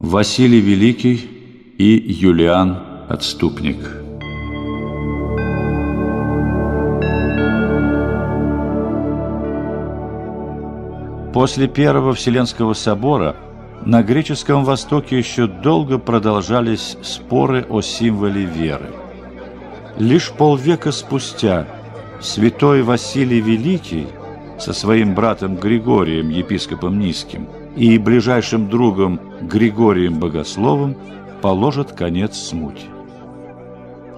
Василий Великий и Юлиан Отступник После Первого Вселенского собора на греческом Востоке еще долго продолжались споры о символе веры. Лишь полвека спустя святой Василий Великий со своим братом Григорием, епископом Низким, и ближайшим другом Григорием Богословом положат конец смуте.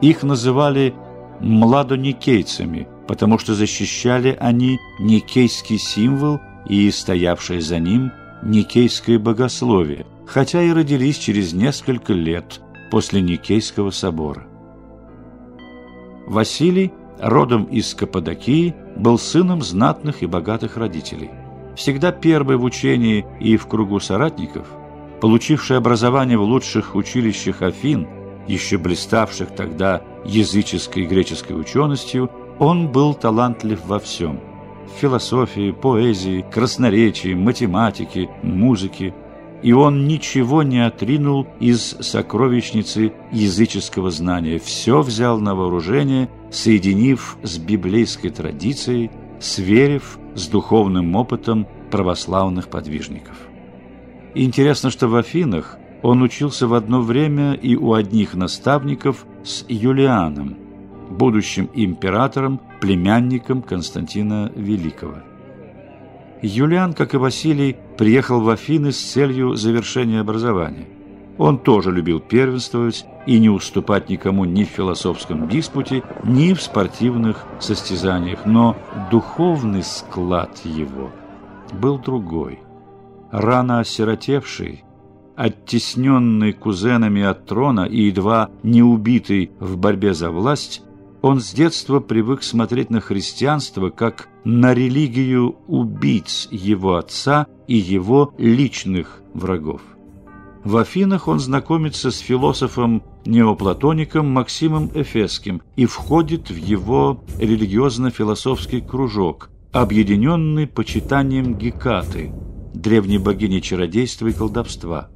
Их называли младоникейцами, потому что защищали они никейский символ и стоявшее за ним никейское богословие, хотя и родились через несколько лет после Никейского собора. Василий, родом из Каппадокии, был сыном знатных и богатых родителей всегда первый в учении и в кругу соратников, получивший образование в лучших училищах Афин, еще блиставших тогда языческой и греческой ученостью, он был талантлив во всем – в философии, поэзии, красноречии, математике, музыке. И он ничего не отринул из сокровищницы языческого знания, все взял на вооружение, соединив с библейской традицией, сверив с духовным опытом православных подвижников. Интересно, что в Афинах он учился в одно время и у одних наставников с Юлианом, будущим императором, племянником Константина Великого. Юлиан, как и Василий, приехал в Афины с целью завершения образования. Он тоже любил первенствовать и не уступать никому ни в философском диспуте, ни в спортивных состязаниях, но духовный склад его был другой. Рано осиротевший, оттесненный кузенами от трона и едва не убитый в борьбе за власть, он с детства привык смотреть на христианство как на религию убийц его отца и его личных врагов. В Афинах он знакомится с философом-неоплатоником Максимом Эфесским и входит в его религиозно-философский кружок, объединенный почитанием Гекаты, древней богини чародейства и колдовства.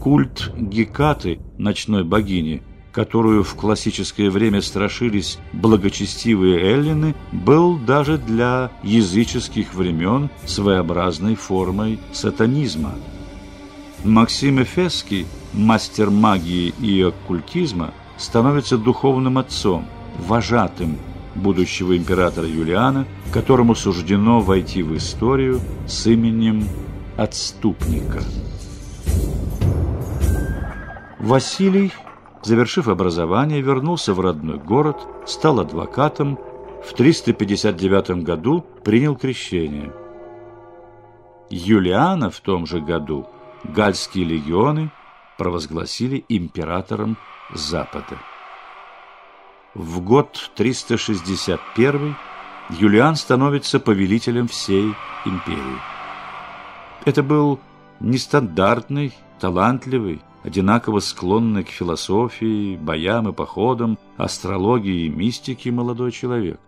Культ Гекаты, ночной богини, которую в классическое время страшились благочестивые эллины, был даже для языческих времен своеобразной формой сатанизма – Максим Эфесский, мастер магии и оккультизма, становится духовным отцом, вожатым будущего императора Юлиана, которому суждено войти в историю с именем отступника. Василий, завершив образование, вернулся в родной город, стал адвокатом, в 359 году принял крещение. Юлиана в том же году – гальские легионы провозгласили императором Запада. В год 361 Юлиан становится повелителем всей империи. Это был нестандартный, талантливый, одинаково склонный к философии, боям и походам, астрологии и мистике молодой человек.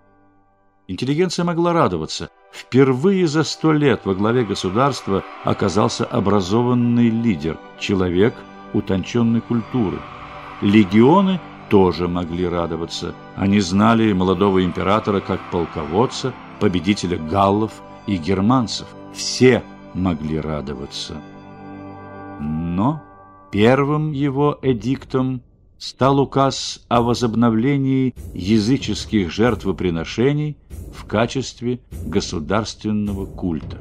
Интеллигенция могла радоваться – Впервые за сто лет во главе государства оказался образованный лидер, человек утонченной культуры. Легионы тоже могли радоваться. Они знали молодого императора как полководца, победителя галлов и германцев. Все могли радоваться. Но первым его эдиктом стал указ о возобновлении языческих жертвоприношений в качестве государственного культа.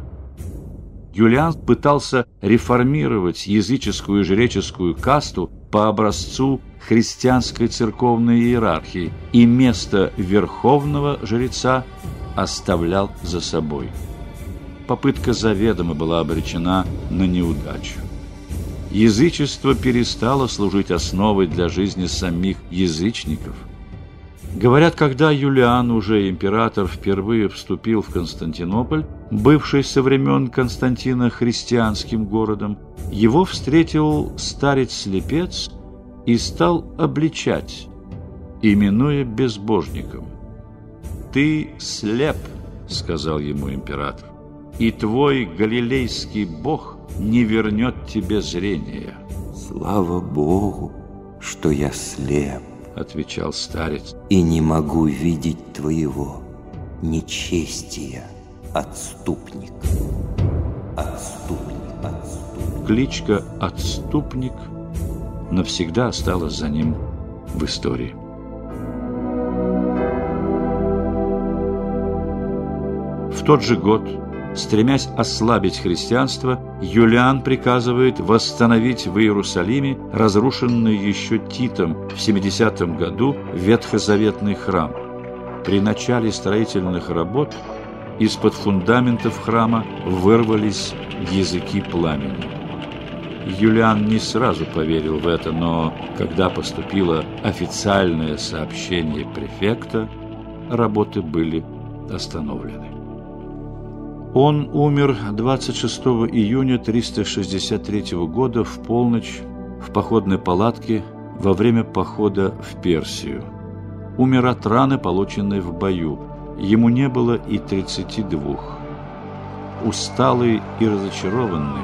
Юлиан пытался реформировать языческую жреческую касту по образцу христианской церковной иерархии и место верховного жреца оставлял за собой. Попытка заведомо была обречена на неудачу. Язычество перестало служить основой для жизни самих язычников – Говорят, когда Юлиан, уже император, впервые вступил в Константинополь, бывший со времен Константина христианским городом, его встретил старец-слепец и стал обличать, именуя безбожником. «Ты слеп», — сказал ему император, — «и твой галилейский бог не вернет тебе зрения». Слава Богу, что я слеп, отвечал старец, и не могу видеть твоего нечестия, отступник. Отступник, отступник. Кличка «Отступник» навсегда осталась за ним в истории. В тот же год, стремясь ослабить христианство, Юлиан приказывает восстановить в Иерусалиме разрушенный еще Титом в 70 году ветхозаветный храм. При начале строительных работ из-под фундаментов храма вырвались языки пламени. Юлиан не сразу поверил в это, но когда поступило официальное сообщение префекта, работы были остановлены. Он умер 26 июня 363 года в полночь в походной палатке во время похода в Персию. Умер от раны, полученной в бою. Ему не было и 32. Усталый и разочарованный,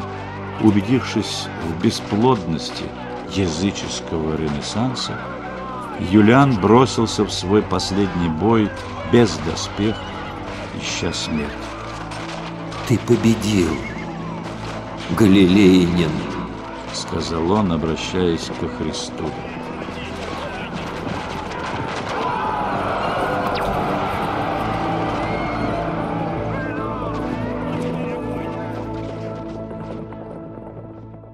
убедившись в бесплодности языческого ренессанса, Юлиан бросился в свой последний бой без доспех, ища смерть. Ты победил, Галилеянин, сказал он, обращаясь ко Христу.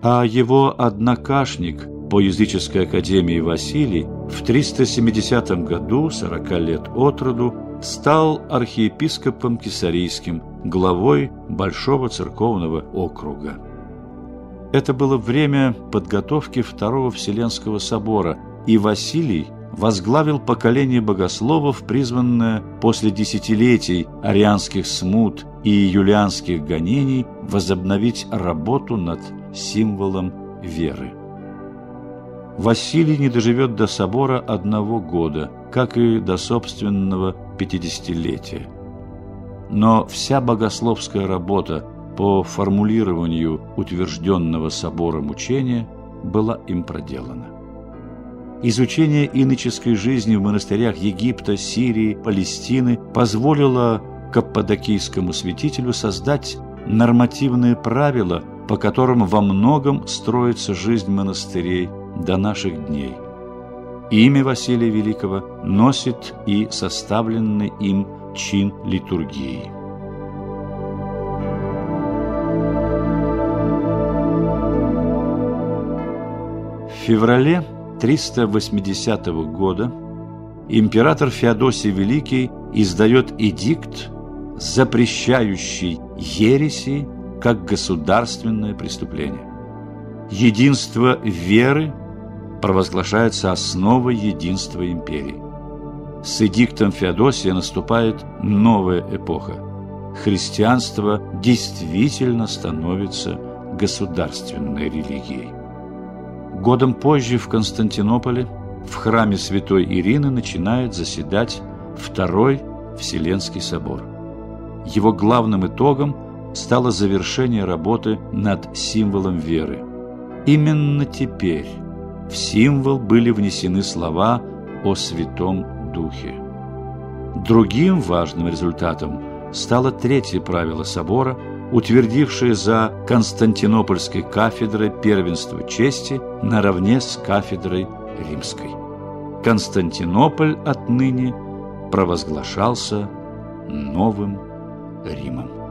А его однокашник по языческой академии Василий в 370 году, 40 лет от роду, стал архиепископом Кесарийским, главой Большого церковного округа. Это было время подготовки Второго Вселенского собора, и Василий возглавил поколение богословов, призванное после десятилетий арианских смут и юлианских гонений возобновить работу над символом веры. Василий не доживет до собора одного года, как и до собственного пятидесятилетия. Но вся богословская работа по формулированию утвержденного собором учения была им проделана. Изучение иноческой жизни в монастырях Египта, Сирии, Палестины позволило каппадокийскому святителю создать нормативные правила, по которым во многом строится жизнь монастырей до наших дней. Имя Василия Великого носит и составленный им чин литургии. В феврале 380 года император Феодосий Великий издает эдикт, запрещающий ереси как государственное преступление. Единство веры провозглашается основой единства империи. С эдиктом Феодосия наступает новая эпоха. Христианство действительно становится государственной религией. Годом позже в Константинополе в храме святой Ирины начинает заседать Второй Вселенский собор. Его главным итогом стало завершение работы над символом веры. Именно теперь в символ были внесены слова о Святом Духе. Другим важным результатом стало третье правило собора, утвердившее за Константинопольской кафедрой первенство чести наравне с кафедрой римской. Константинополь отныне провозглашался новым Римом.